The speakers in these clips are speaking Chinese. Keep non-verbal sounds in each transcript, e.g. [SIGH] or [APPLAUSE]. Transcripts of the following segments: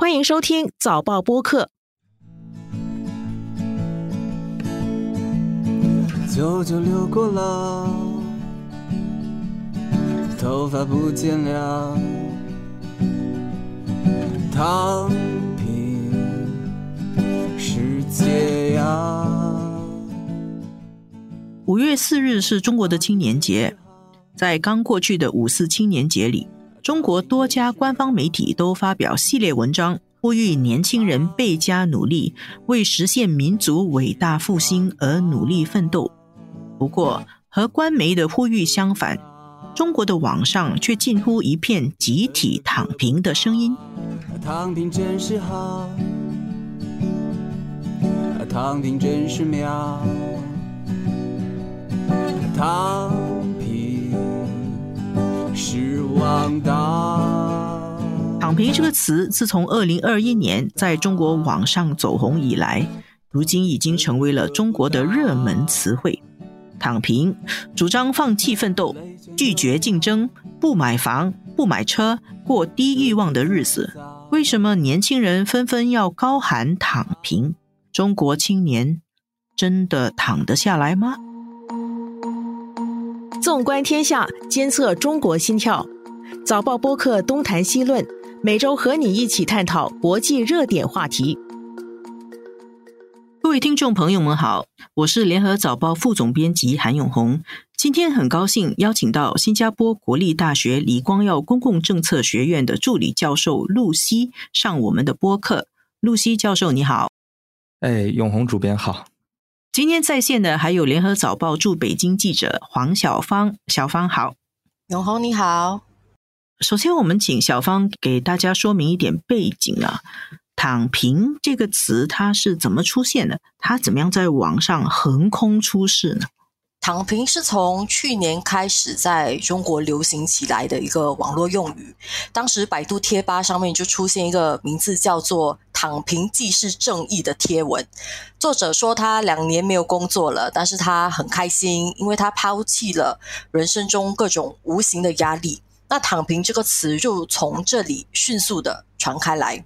欢迎收听早报播客。久久流过了，头发不见了，躺平世界呀。五月四日是中国的青年节，在刚过去的五四青年节里，中国多家官方媒体都发表系列文章，呼吁年轻人倍加努力，为实现民族伟大复兴而努力奋斗。不过，和官媒的呼吁相反，中国的网上却近乎一片集体躺平的声音。躺平真是好，躺平真是妙。躺平这个词，自从二零二一年在中国网上走红以来，如今已经成为了中国的热门词汇。躺平，主张放弃奋斗，拒绝竞争，不买房，不买车，过低欲望的日子。为什么年轻人纷纷要高喊躺平？中国青年真的躺得下来吗？纵观天下，监测中国心跳。早报播客东谈西论，每周和你一起探讨国际热点话题。各位听众朋友们好，我是联合早报副总编辑韩永红。今天很高兴邀请到新加坡国立大学李光耀公共政策学院的助理教授露西上我们的播客。露西教授你好，哎，永红主编好。今天在线的还有联合早报驻北京记者黄小芳，小芳好，永红你好。首先，我们请小芳给大家说明一点背景啊，“躺平”这个词它是怎么出现的？它怎么样在网上横空出世呢？躺平是从去年开始在中国流行起来的一个网络用语。当时百度贴吧上面就出现一个名字叫做“躺平既是正义”的贴文。作者说他两年没有工作了，但是他很开心，因为他抛弃了人生中各种无形的压力。那“躺平”这个词就从这里迅速的传开来。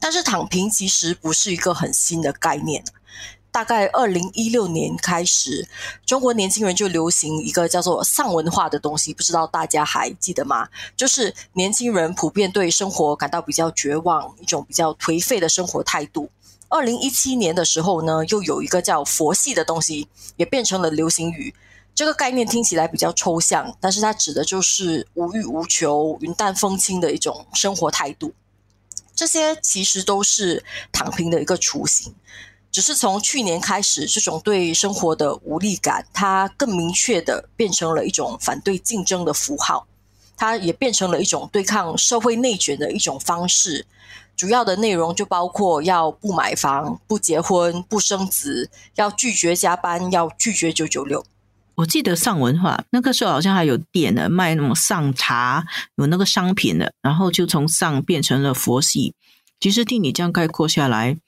但是“躺平”其实不是一个很新的概念。大概二零一六年开始，中国年轻人就流行一个叫做丧文化的东西，不知道大家还记得吗？就是年轻人普遍对生活感到比较绝望，一种比较颓废的生活态度。二零一七年的时候呢，又有一个叫佛系的东西，也变成了流行语。这个概念听起来比较抽象，但是它指的就是无欲无求、云淡风轻的一种生活态度。这些其实都是躺平的一个雏形。只是从去年开始，这种对生活的无力感，它更明确的变成了一种反对竞争的符号，它也变成了一种对抗社会内卷的一种方式。主要的内容就包括要不买房、不结婚、不生子，要拒绝加班，要拒绝九九六。我记得上文化那个时候好像还有店的卖那种上茶，有那个商品的，然后就从上变成了佛系。其实听你这样概括下来。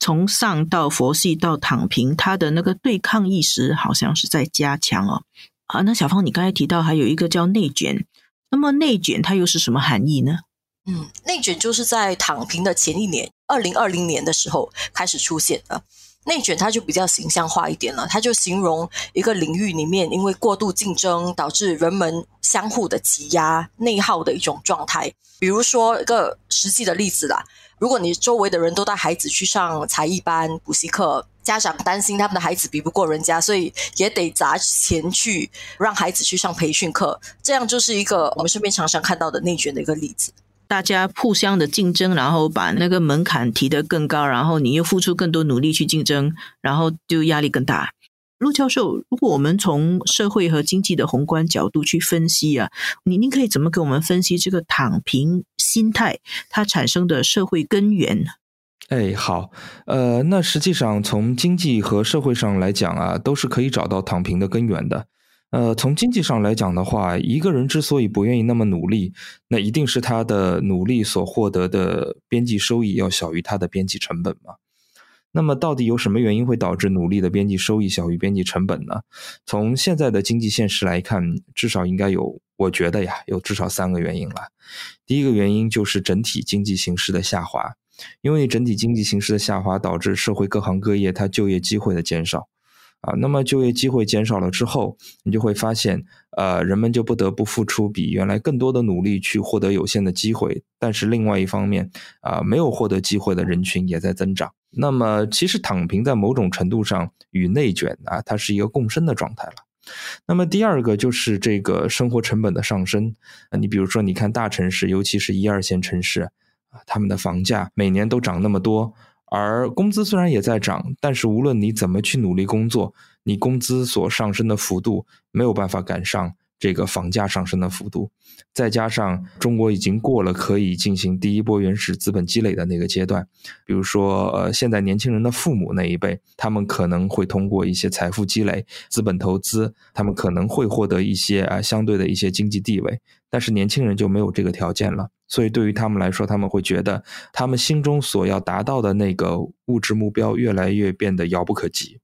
从上到佛系到躺平，他的那个对抗意识好像是在加强哦。啊，那小芳，你刚才提到还有一个叫内卷，那么内卷它又是什么含义呢？嗯，内卷就是在躺平的前一年，二零二零年的时候开始出现的。内卷它就比较形象化一点了，它就形容一个领域里面因为过度竞争导致人们相互的挤压、内耗的一种状态。比如说一个实际的例子啦。如果你周围的人都带孩子去上才艺班、补习课，家长担心他们的孩子比不过人家，所以也得砸钱去让孩子去上培训课。这样就是一个我们身边常常看到的内卷的一个例子。大家互相的竞争，然后把那个门槛提得更高，然后你又付出更多努力去竞争，然后就压力更大。陆教授，如果我们从社会和经济的宏观角度去分析啊，您您可以怎么给我们分析这个躺平心态它产生的社会根源？哎，好，呃，那实际上从经济和社会上来讲啊，都是可以找到躺平的根源的。呃，从经济上来讲的话，一个人之所以不愿意那么努力，那一定是他的努力所获得的边际收益要小于他的边际成本嘛。那么，到底有什么原因会导致努力的边际收益小于边际成本呢？从现在的经济现实来看，至少应该有，我觉得呀，有至少三个原因了。第一个原因就是整体经济形势的下滑。因为整体经济形势的下滑，导致社会各行各业它就业机会的减少。啊，那么就业机会减少了之后，你就会发现，呃，人们就不得不付出比原来更多的努力去获得有限的机会。但是另外一方面，啊，没有获得机会的人群也在增长。那么，其实躺平在某种程度上与内卷啊，它是一个共生的状态了。那么第二个就是这个生活成本的上升啊，你比如说，你看大城市，尤其是一二线城市啊，他们的房价每年都涨那么多。而工资虽然也在涨，但是无论你怎么去努力工作，你工资所上升的幅度没有办法赶上这个房价上升的幅度。再加上中国已经过了可以进行第一波原始资本积累的那个阶段，比如说，呃，现在年轻人的父母那一辈，他们可能会通过一些财富积累、资本投资，他们可能会获得一些啊相对的一些经济地位，但是年轻人就没有这个条件了。所以，对于他们来说，他们会觉得他们心中所要达到的那个物质目标越来越变得遥不可及。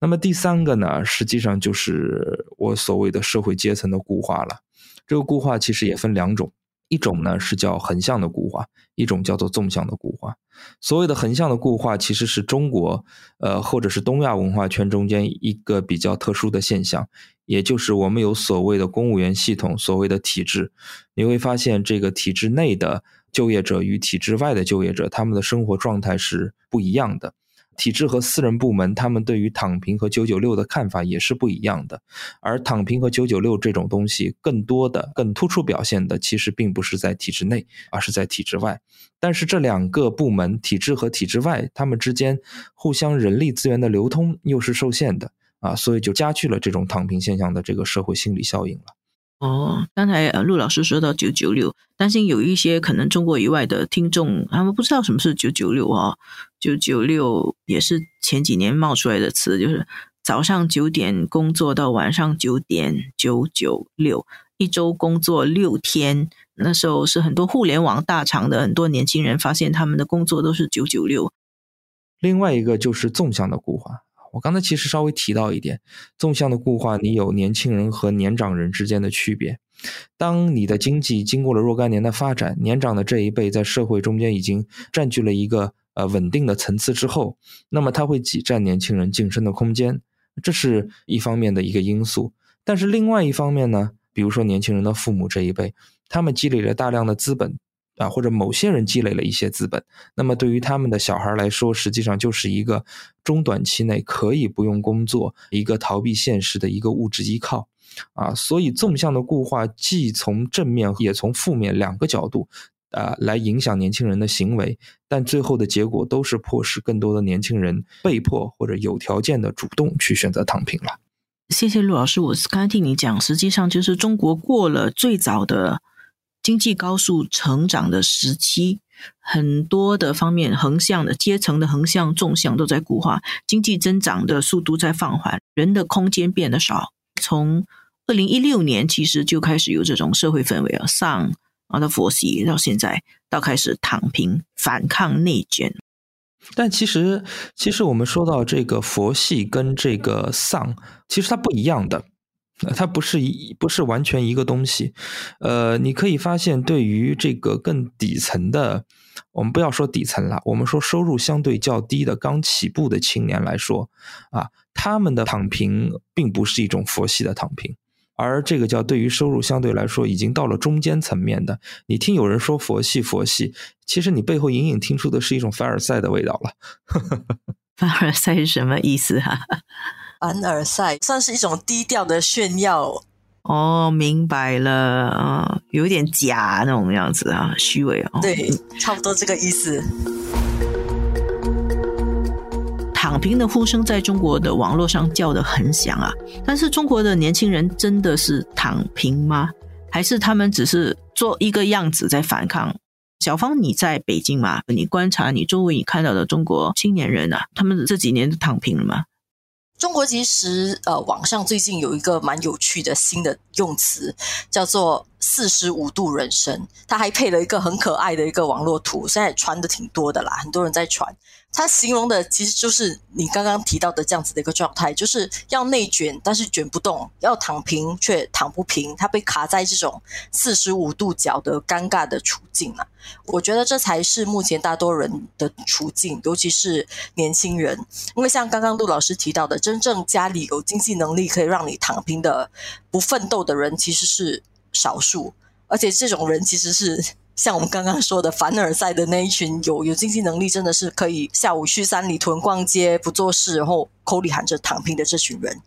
那么第三个呢，实际上就是我所谓的社会阶层的固化了。这个固化其实也分两种，一种呢是叫横向的固化，一种叫做纵向的固化。所谓的横向的固化，其实是中国呃或者是东亚文化圈中间一个比较特殊的现象。也就是我们有所谓的公务员系统，所谓的体制，你会发现这个体制内的就业者与体制外的就业者，他们的生活状态是不一样的。体制和私人部门，他们对于躺平和九九六的看法也是不一样的。而躺平和九九六这种东西，更多的、更突出表现的，其实并不是在体制内，而是在体制外。但是这两个部门，体制和体制外，他们之间互相人力资源的流通又是受限的。啊，所以就加剧了这种躺平现象的这个社会心理效应了。哦，刚才呃陆老师说到九九六，担心有一些可能中国以外的听众，他们不知道什么是九九六啊。九九六也是前几年冒出来的词，就是早上九点工作到晚上九点，九九六，一周工作六天。那时候是很多互联网大厂的很多年轻人发现他们的工作都是九九六。另外一个就是纵向的固化。我刚才其实稍微提到一点，纵向的固化，你有年轻人和年长人之间的区别。当你的经济经过了若干年的发展，年长的这一辈在社会中间已经占据了一个呃稳定的层次之后，那么他会挤占年轻人晋升的空间，这是一方面的一个因素。但是另外一方面呢，比如说年轻人的父母这一辈，他们积累了大量的资本。啊，或者某些人积累了一些资本，那么对于他们的小孩来说，实际上就是一个中短期内可以不用工作、一个逃避现实的一个物质依靠。啊，所以纵向的固化既从正面也从负面两个角度啊来影响年轻人的行为，但最后的结果都是迫使更多的年轻人被迫或者有条件的主动去选择躺平了。谢谢陆老师，我刚才听你讲，实际上就是中国过了最早的。经济高速成长的时期，很多的方面横向的阶层的横向、纵向都在固化，经济增长的速度在放缓，人的空间变得少。从二零一六年其实就开始有这种社会氛围了，上啊到佛系，到现在到开始躺平、反抗内卷。但其实，其实我们说到这个佛系跟这个丧，其实它不一样的。它不是一不是完全一个东西，呃，你可以发现，对于这个更底层的，我们不要说底层了，我们说收入相对较低的刚起步的青年来说，啊，他们的躺平并不是一种佛系的躺平，而这个叫对于收入相对来说已经到了中间层面的，你听有人说佛系佛系，其实你背后隐隐听出的是一种凡尔赛的味道了。[LAUGHS] 凡尔赛是什么意思啊？凡尔赛算是一种低调的炫耀哦，明白了啊，有点假那种样子啊，虚伪哦，对，差不多这个意思。躺平的呼声在中国的网络上叫得很响啊，但是中国的年轻人真的是躺平吗？还是他们只是做一个样子在反抗？小芳，你在北京嘛？你观察你周围你看到的中国青年人啊，他们这几年都躺平了吗？中国其实呃，网上最近有一个蛮有趣的新的用词，叫做四十五度人生，它还配了一个很可爱的一个网络图，现在传的挺多的啦，很多人在传。他形容的其实就是你刚刚提到的这样子的一个状态，就是要内卷但是卷不动，要躺平却躺不平，他被卡在这种四十五度角的尴尬的处境啊。我觉得这才是目前大多人的处境，尤其是年轻人，因为像刚刚陆老师提到的，真正家里有经济能力可以让你躺平的、不奋斗的人，其实是少数，而且这种人其实是。像我们刚刚说的凡尔赛的那一群有有经济能力，真的是可以下午去三里屯逛街不做事，然后口里喊着躺平的这群人。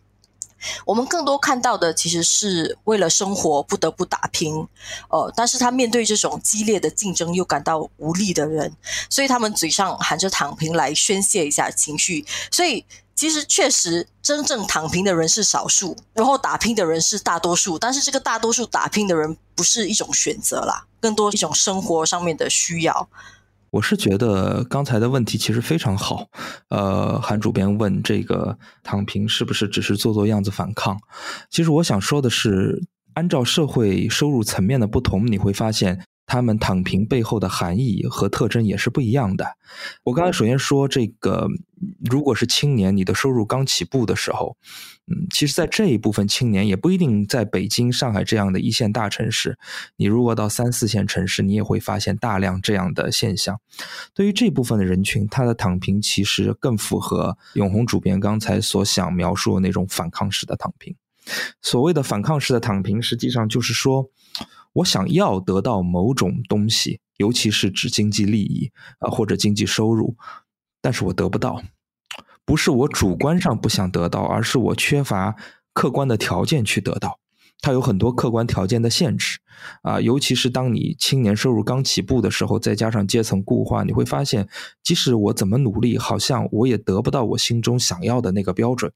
我们更多看到的其实是为了生活不得不打拼，呃，但是他面对这种激烈的竞争又感到无力的人，所以他们嘴上喊着躺平来宣泄一下情绪，所以。其实确实，真正躺平的人是少数，然后打拼的人是大多数。但是这个大多数打拼的人不是一种选择啦，更多一种生活上面的需要。我是觉得刚才的问题其实非常好。呃，韩主编问这个躺平是不是只是做做样子反抗？其实我想说的是，按照社会收入层面的不同，你会发现。他们躺平背后的含义和特征也是不一样的。我刚才首先说，这个如果是青年，你的收入刚起步的时候，嗯，其实，在这一部分青年也不一定在北京、上海这样的一线大城市。你如果到三四线城市，你也会发现大量这样的现象。对于这部分的人群，他的躺平其实更符合永红主编刚才所想描述的那种反抗式的躺平。所谓的反抗式的躺平，实际上就是说。我想要得到某种东西，尤其是指经济利益啊或者经济收入，但是我得不到，不是我主观上不想得到，而是我缺乏客观的条件去得到。它有很多客观条件的限制啊，尤其是当你青年收入刚起步的时候，再加上阶层固化，你会发现，即使我怎么努力，好像我也得不到我心中想要的那个标准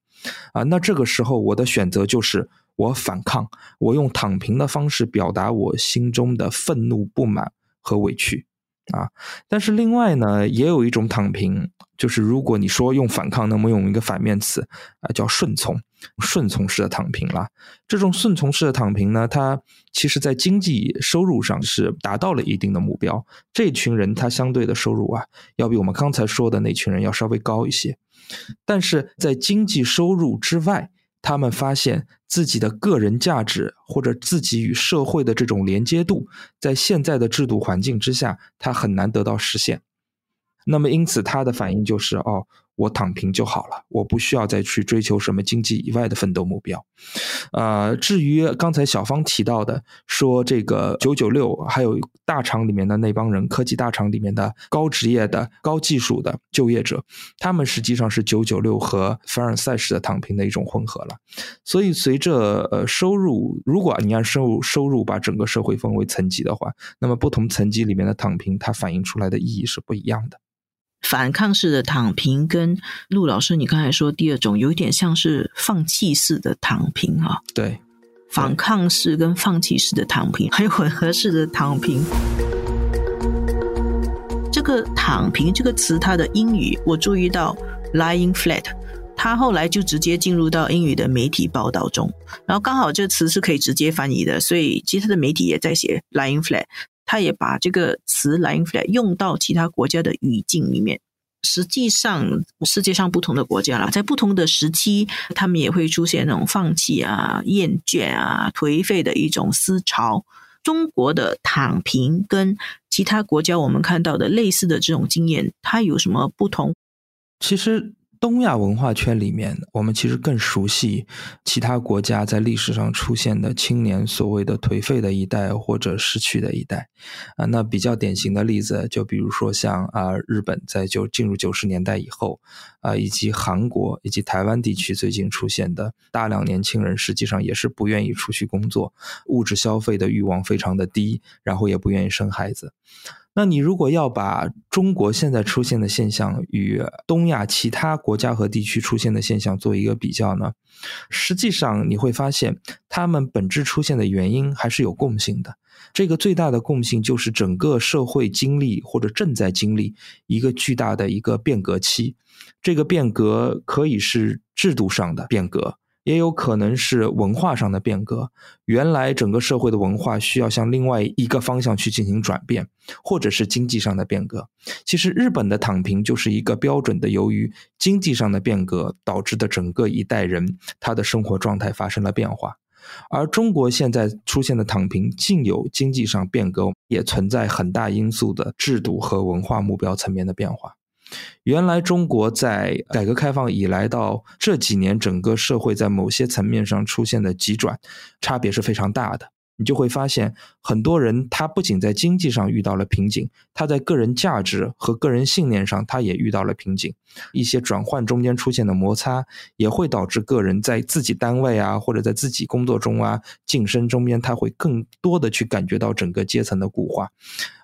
啊。那这个时候，我的选择就是。我反抗，我用躺平的方式表达我心中的愤怒、不满和委屈啊！但是另外呢，也有一种躺平，就是如果你说用反抗，那么用一个反面词啊，叫顺从，顺从式的躺平了。这种顺从式的躺平呢，它其实在经济收入上是达到了一定的目标。这群人他相对的收入啊，要比我们刚才说的那群人要稍微高一些，但是在经济收入之外。他们发现自己的个人价值或者自己与社会的这种连接度，在现在的制度环境之下，他很难得到实现。那么，因此他的反应就是：哦。我躺平就好了，我不需要再去追求什么经济以外的奋斗目标。呃，至于刚才小芳提到的，说这个九九六，还有大厂里面的那帮人，科技大厂里面的高职业的、高技术的就业者，他们实际上是九九六和凡尔赛式的躺平的一种混合了。所以，随着呃收入，如果你按收入收入把整个社会分为层级的话，那么不同层级里面的躺平，它反映出来的意义是不一样的。反抗式的躺平跟陆老师，你刚才说第二种有一点像是放弃式的躺平啊。对，反抗式跟放弃式的躺平，还有混合式的躺平。这个“躺平”这个词，它的英语我注意到 “lying flat”，它后来就直接进入到英语的媒体报道中，然后刚好这个词是可以直接翻译的，所以其他的媒体也在写 “lying flat”。他也把这个词 “lying flat” 用到其他国家的语境里面。实际上，世界上不同的国家啦，在不同的时期，他们也会出现那种放弃啊、厌倦啊、颓废的一种思潮。中国的躺平跟其他国家我们看到的类似的这种经验，它有什么不同？其实。东亚文化圈里面，我们其实更熟悉其他国家在历史上出现的青年所谓的颓废的一代或者失去的一代啊。那比较典型的例子，就比如说像啊日本在就进入九十年代以后啊，以及韩国以及台湾地区最近出现的大量年轻人，实际上也是不愿意出去工作，物质消费的欲望非常的低，然后也不愿意生孩子。那你如果要把中国现在出现的现象与东亚其他国家和地区出现的现象做一个比较呢？实际上你会发现，他们本质出现的原因还是有共性的。这个最大的共性就是整个社会经历或者正在经历一个巨大的一个变革期。这个变革可以是制度上的变革也有可能是文化上的变革。原来整个社会的文化需要向另外一个方向去进行转变，或者是经济上的变革。其实日本的躺平就是一个标准的，由于经济上的变革导致的整个一代人他的生活状态发生了变化。而中国现在出现的躺平，既有经济上变革，也存在很大因素的制度和文化目标层面的变化。原来中国在改革开放以来到这几年，整个社会在某些层面上出现的急转，差别是非常大的。你就会发现，很多人他不仅在经济上遇到了瓶颈，他在个人价值和个人信念上，他也遇到了瓶颈。一些转换中间出现的摩擦，也会导致个人在自己单位啊，或者在自己工作中啊，晋升中间，他会更多的去感觉到整个阶层的固化。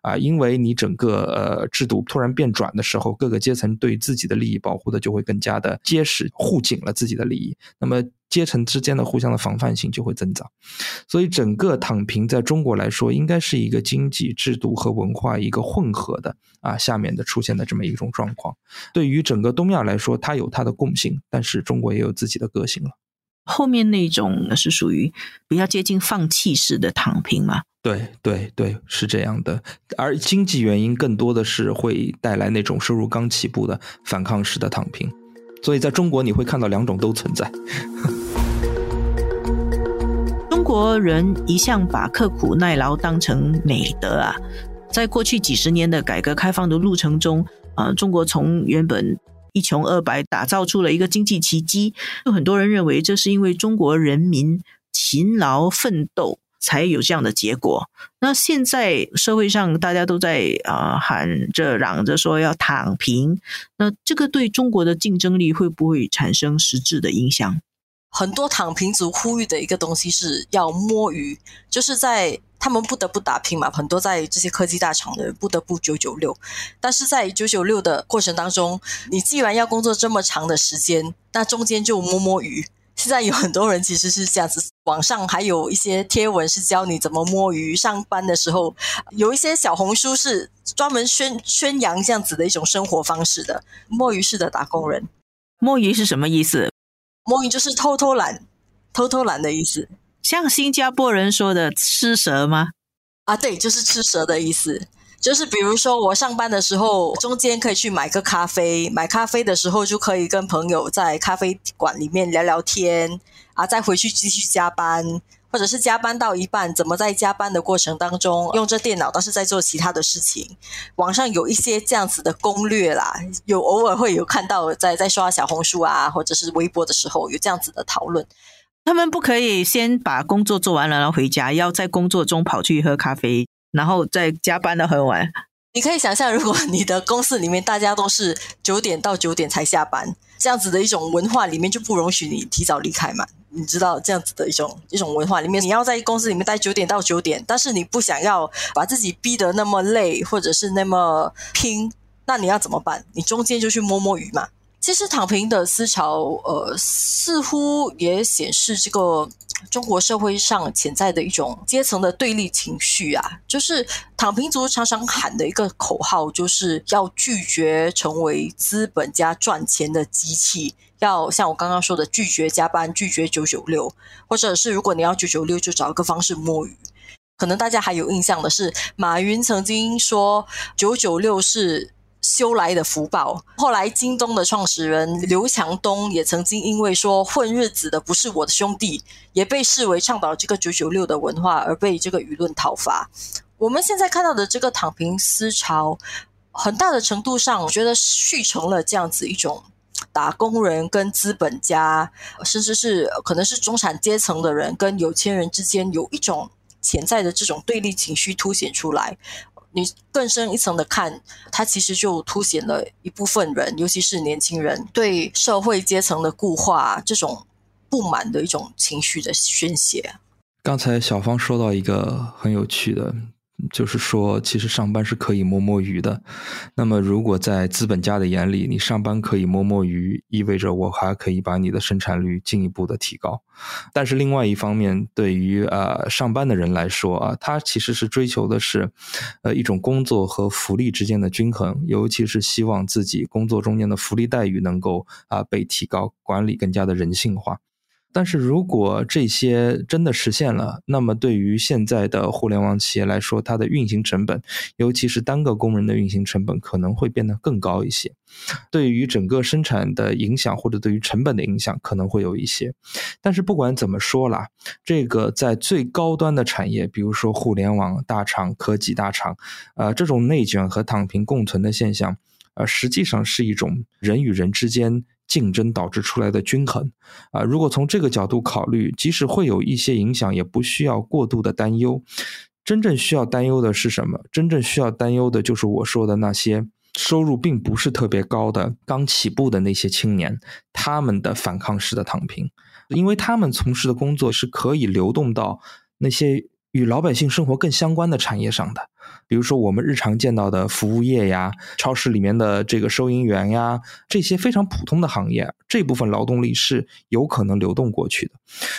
啊，因为你整个呃制度突然变转的时候，各个阶层对自己的利益保护的就会更加的结实，护紧了自己的利益。那么。阶层之间的互相的防范性就会增长，所以整个躺平在中国来说，应该是一个经济制度和文化一个混合的啊，下面的出现的这么一种状况。对于整个东亚来说，它有它的共性，但是中国也有自己的个性了。后面那种是属于比较接近放弃式的躺平嘛？对对对，是这样的。而经济原因更多的是会带来那种收入刚起步的反抗式的躺平。所以，在中国你会看到两种都存在。国人一向把刻苦耐劳当成美德啊，在过去几十年的改革开放的路程中，啊，中国从原本一穷二白打造出了一个经济奇迹。有很多人认为，这是因为中国人民勤劳奋斗。才有这样的结果。那现在社会上大家都在啊喊着嚷着说要躺平，那这个对中国的竞争力会不会产生实质的影响？很多躺平族呼吁的一个东西是要摸鱼，就是在他们不得不打拼嘛。很多在这些科技大厂的人不得不九九六，但是在九九六的过程当中，你既然要工作这么长的时间，那中间就摸摸鱼。现在有很多人其实是这样子，网上还有一些贴文是教你怎么摸鱼。上班的时候，有一些小红书是专门宣宣扬这样子的一种生活方式的摸鱼式的打工人。摸鱼是什么意思？摸鱼就是偷偷懒，偷偷懒的意思。像新加坡人说的“吃蛇”吗？啊，对，就是吃蛇的意思。就是比如说，我上班的时候，中间可以去买个咖啡，买咖啡的时候就可以跟朋友在咖啡馆里面聊聊天，啊，再回去继续加班，或者是加班到一半，怎么在加班的过程当中用着电脑，但是在做其他的事情。网上有一些这样子的攻略啦，有偶尔会有看到在在刷小红书啊，或者是微博的时候有这样子的讨论。他们不可以先把工作做完了然后回家，要在工作中跑去喝咖啡。然后再加班到很晚，你可以想象，如果你的公司里面大家都是九点到九点才下班，这样子的一种文化里面就不容许你提早离开嘛？你知道这样子的一种一种文化里面，你要在公司里面待九点到九点，但是你不想要把自己逼得那么累，或者是那么拼，那你要怎么办？你中间就去摸摸鱼嘛。其实躺平的思潮，呃，似乎也显示这个。中国社会上潜在的一种阶层的对立情绪啊，就是躺平族常常喊的一个口号，就是要拒绝成为资本家赚钱的机器，要像我刚刚说的，拒绝加班，拒绝九九六，或者是如果你要九九六，就找一个方式摸鱼。可能大家还有印象的是，马云曾经说九九六是。修来的福报。后来，京东的创始人刘强东也曾经因为说混日子的不是我的兄弟，也被视为倡导这个九九六的文化而被这个舆论讨伐。我们现在看到的这个躺平思潮，很大的程度上，我觉得续成了这样子一种打工人跟资本家，甚至是可能是中产阶层的人跟有钱人之间有一种潜在的这种对立情绪凸显出来。你更深一层的看，它其实就凸显了一部分人，尤其是年轻人对社会阶层的固化这种不满的一种情绪的宣泄。刚才小芳说到一个很有趣的。就是说，其实上班是可以摸摸鱼的。那么，如果在资本家的眼里，你上班可以摸摸鱼，意味着我还可以把你的生产率进一步的提高。但是，另外一方面，对于呃上班的人来说啊，他其实是追求的是，呃一种工作和福利之间的均衡，尤其是希望自己工作中间的福利待遇能够啊被提高，管理更加的人性化。但是如果这些真的实现了，那么对于现在的互联网企业来说，它的运行成本，尤其是单个工人的运行成本，可能会变得更高一些。对于整个生产的影响，或者对于成本的影响，可能会有一些。但是不管怎么说啦，这个在最高端的产业，比如说互联网大厂、科技大厂，呃，这种内卷和躺平共存的现象，呃，实际上是一种人与人之间。竞争导致出来的均衡，啊，如果从这个角度考虑，即使会有一些影响，也不需要过度的担忧。真正需要担忧的是什么？真正需要担忧的就是我说的那些收入并不是特别高的、刚起步的那些青年，他们的反抗式的躺平，因为他们从事的工作是可以流动到那些与老百姓生活更相关的产业上的。比如说，我们日常见到的服务业呀，超市里面的这个收银员呀，这些非常普通的行业，这部分劳动力是有可能流动过去的。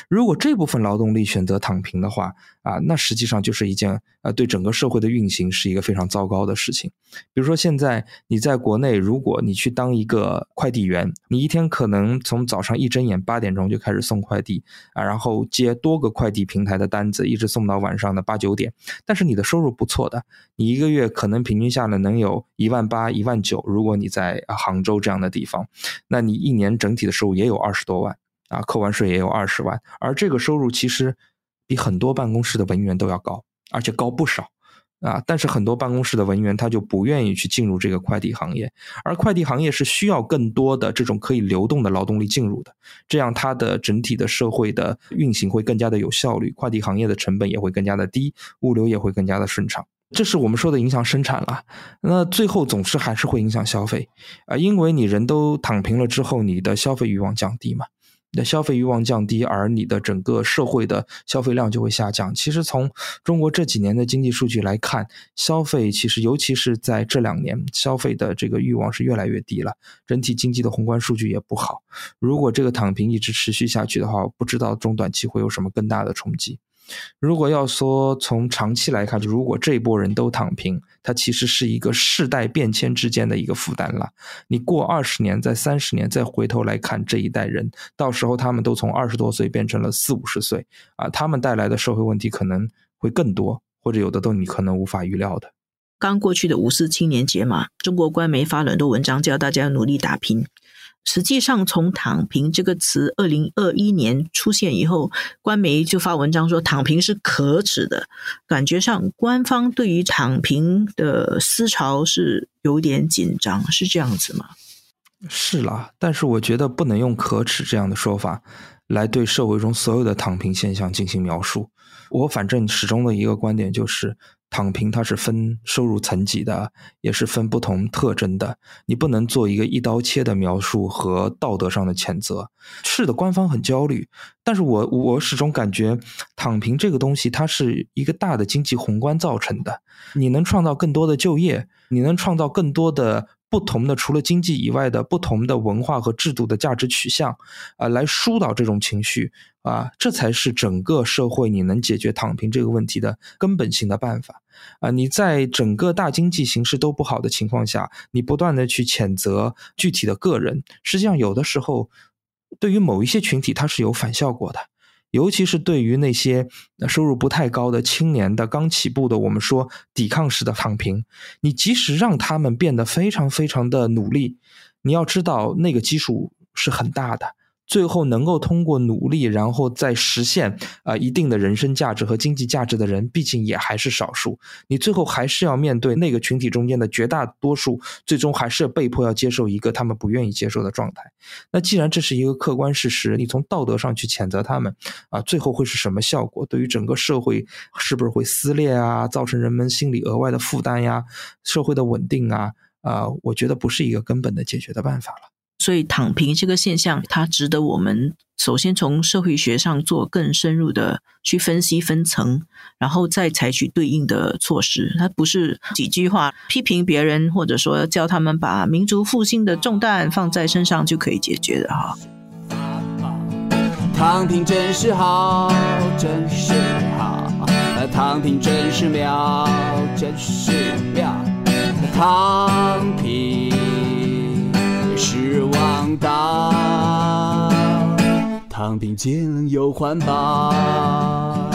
如果这部分劳动力选择躺平的话，啊，那实际上就是一件呃，对整个社会的运行是一个非常糟糕的事情。比如说，现在你在国内，如果你去当一个快递员，你一天可能从早上一睁眼八点钟就开始送快递啊，然后接多个快递平台的单子，一直送到晚上的八九点，但是你的收入不错的。你一个月可能平均下来能有一万八、一万九，如果你在杭州这样的地方，那你一年整体的收入也有二十多万啊，扣完税也有二十万，而这个收入其实比很多办公室的文员都要高，而且高不少啊。但是很多办公室的文员他就不愿意去进入这个快递行业，而快递行业是需要更多的这种可以流动的劳动力进入的，这样它的整体的社会的运行会更加的有效率，快递行业的成本也会更加的低，物流也会更加的顺畅。这是我们说的影响生产了，那最后总是还是会影响消费啊，因为你人都躺平了之后，你的消费欲望降低嘛，你的消费欲望降低，而你的整个社会的消费量就会下降。其实从中国这几年的经济数据来看，消费其实尤其是在这两年，消费的这个欲望是越来越低了，整体经济的宏观数据也不好。如果这个躺平一直持续下去的话，不知道中短期会有什么更大的冲击。如果要说从长期来看，就如果这一波人都躺平，它其实是一个世代变迁之间的一个负担了。你过二十年、再三十年，再回头来看这一代人，到时候他们都从二十多岁变成了四五十岁啊，他们带来的社会问题可能会更多，或者有的都你可能无法预料的。刚过去的五四青年节嘛，中国官媒发了很多文章，叫大家努力打拼。实际上，从“躺平”这个词二零二一年出现以后，官媒就发文章说“躺平是可耻的”，感觉上官方对于“躺平”的思潮是有点紧张，是这样子吗？是啦，但是我觉得不能用“可耻”这样的说法来对社会中所有的躺平现象进行描述。我反正始终的一个观点就是。躺平它是分收入层级的，也是分不同特征的。你不能做一个一刀切的描述和道德上的谴责。是的，官方很焦虑，但是我我始终感觉躺平这个东西，它是一个大的经济宏观造成的。你能创造更多的就业，你能创造更多的。不同的，除了经济以外的不同的文化和制度的价值取向，啊，来疏导这种情绪，啊，这才是整个社会你能解决躺平这个问题的根本性的办法。啊，你在整个大经济形势都不好的情况下，你不断的去谴责具体的个人，实际上有的时候，对于某一些群体，它是有反效果的。尤其是对于那些收入不太高的青年的刚起步的，我们说抵抗式的躺平，你即使让他们变得非常非常的努力，你要知道那个基数是很大的。最后能够通过努力，然后再实现啊一定的人生价值和经济价值的人，毕竟也还是少数。你最后还是要面对那个群体中间的绝大多数，最终还是被迫要接受一个他们不愿意接受的状态。那既然这是一个客观事实，你从道德上去谴责他们啊，最后会是什么效果？对于整个社会是不是会撕裂啊？造成人们心理额外的负担呀？社会的稳定啊啊，我觉得不是一个根本的解决的办法了。所以，躺平这个现象，它值得我们首先从社会学上做更深入的去分析分层，然后再采取对应的措施。它不是几句话批评别人，或者说叫他们把民族复兴的重担放在身上就可以解决的哈。躺平真是好，真是好，躺平真是妙，真是妙，躺平。失望到。躺平节能又环保，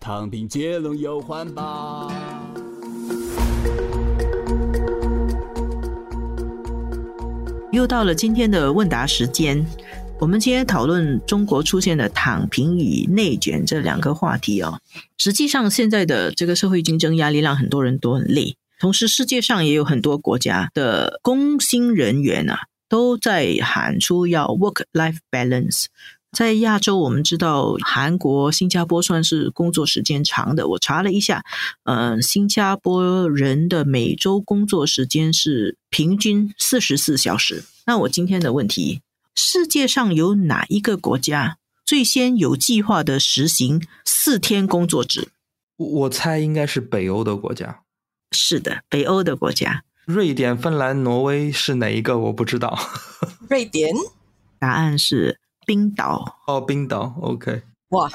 躺平节能又环保。又到了今天的问答时间，我们今天讨论中国出现的躺平与内卷这两个话题哦。实际上，现在的这个社会竞争压力让很多人都很累，同时世界上也有很多国家的工薪人员啊，都在喊出要 work-life balance。在亚洲，我们知道韩国、新加坡算是工作时间长的。我查了一下，嗯，新加坡人的每周工作时间是平均四十四小时。那我今天的问题：世界上有哪一个国家最先有计划的实行四天工作制？我猜应该是北欧的国家。是的，北欧的国家。瑞典、芬兰、挪威是哪一个？我不知道。[LAUGHS] 瑞典？答案是。冰岛哦，冰岛，OK，哇，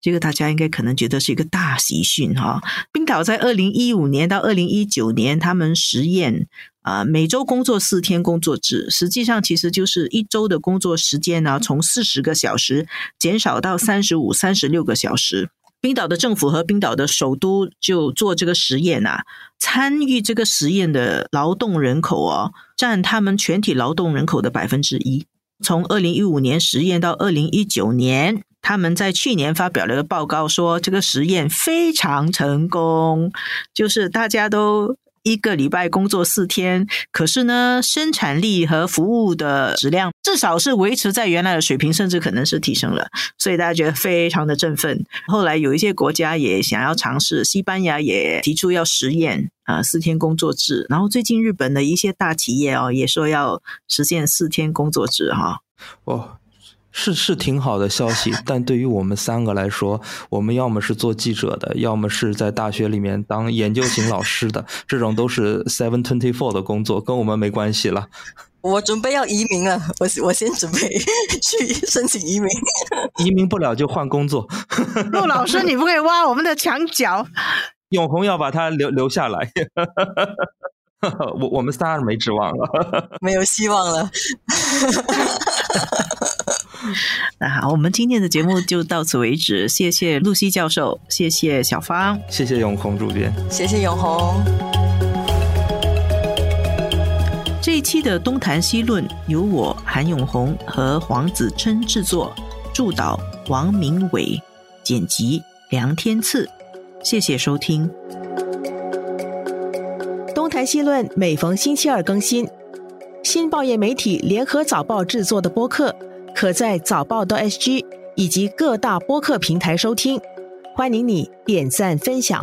这个大家应该可能觉得是一个大喜讯哈。冰岛在二零一五年到二零一九年，他们实验啊，每周工作四天工作制，实际上其实就是一周的工作时间呢，从四十个小时减少到三十五、三十六个小时。冰岛的政府和冰岛的首都就做这个实验啊，参与这个实验的劳动人口哦，占他们全体劳动人口的百分之一。从二零一五年实验到二零一九年，他们在去年发表了个报告，说这个实验非常成功，就是大家都一个礼拜工作四天，可是呢，生产力和服务的质量至少是维持在原来的水平，甚至可能是提升了，所以大家觉得非常的振奋。后来有一些国家也想要尝试，西班牙也提出要实验。啊，四天工作制。然后最近日本的一些大企业哦，也说要实现四天工作制哈。哦，是是挺好的消息，但对于我们三个来说，我们要么是做记者的，要么是在大学里面当研究型老师的，这种都是 seven twenty four 的工作，跟我们没关系了。我准备要移民了，我我先准备 [LAUGHS] 去申请移民。移民不了就换工作。[LAUGHS] 陆老师，你不可以挖我们的墙角。永红要把他留留下来，[LAUGHS] 我我们仨是没指望了，没有希望了。[LAUGHS] 那好，我们今天的节目就到此为止。谢谢露西教授，谢谢小芳，谢谢永红主编，谢谢永红。这一期的东谈西论由我韩永红和黄子琛制作，助导王明伟，剪辑梁天赐。谢谢收听《东谈西论》，每逢星期二更新。新报业媒体联合早报制作的播客，可在早报的 SG 以及各大播客平台收听。欢迎你点赞分享。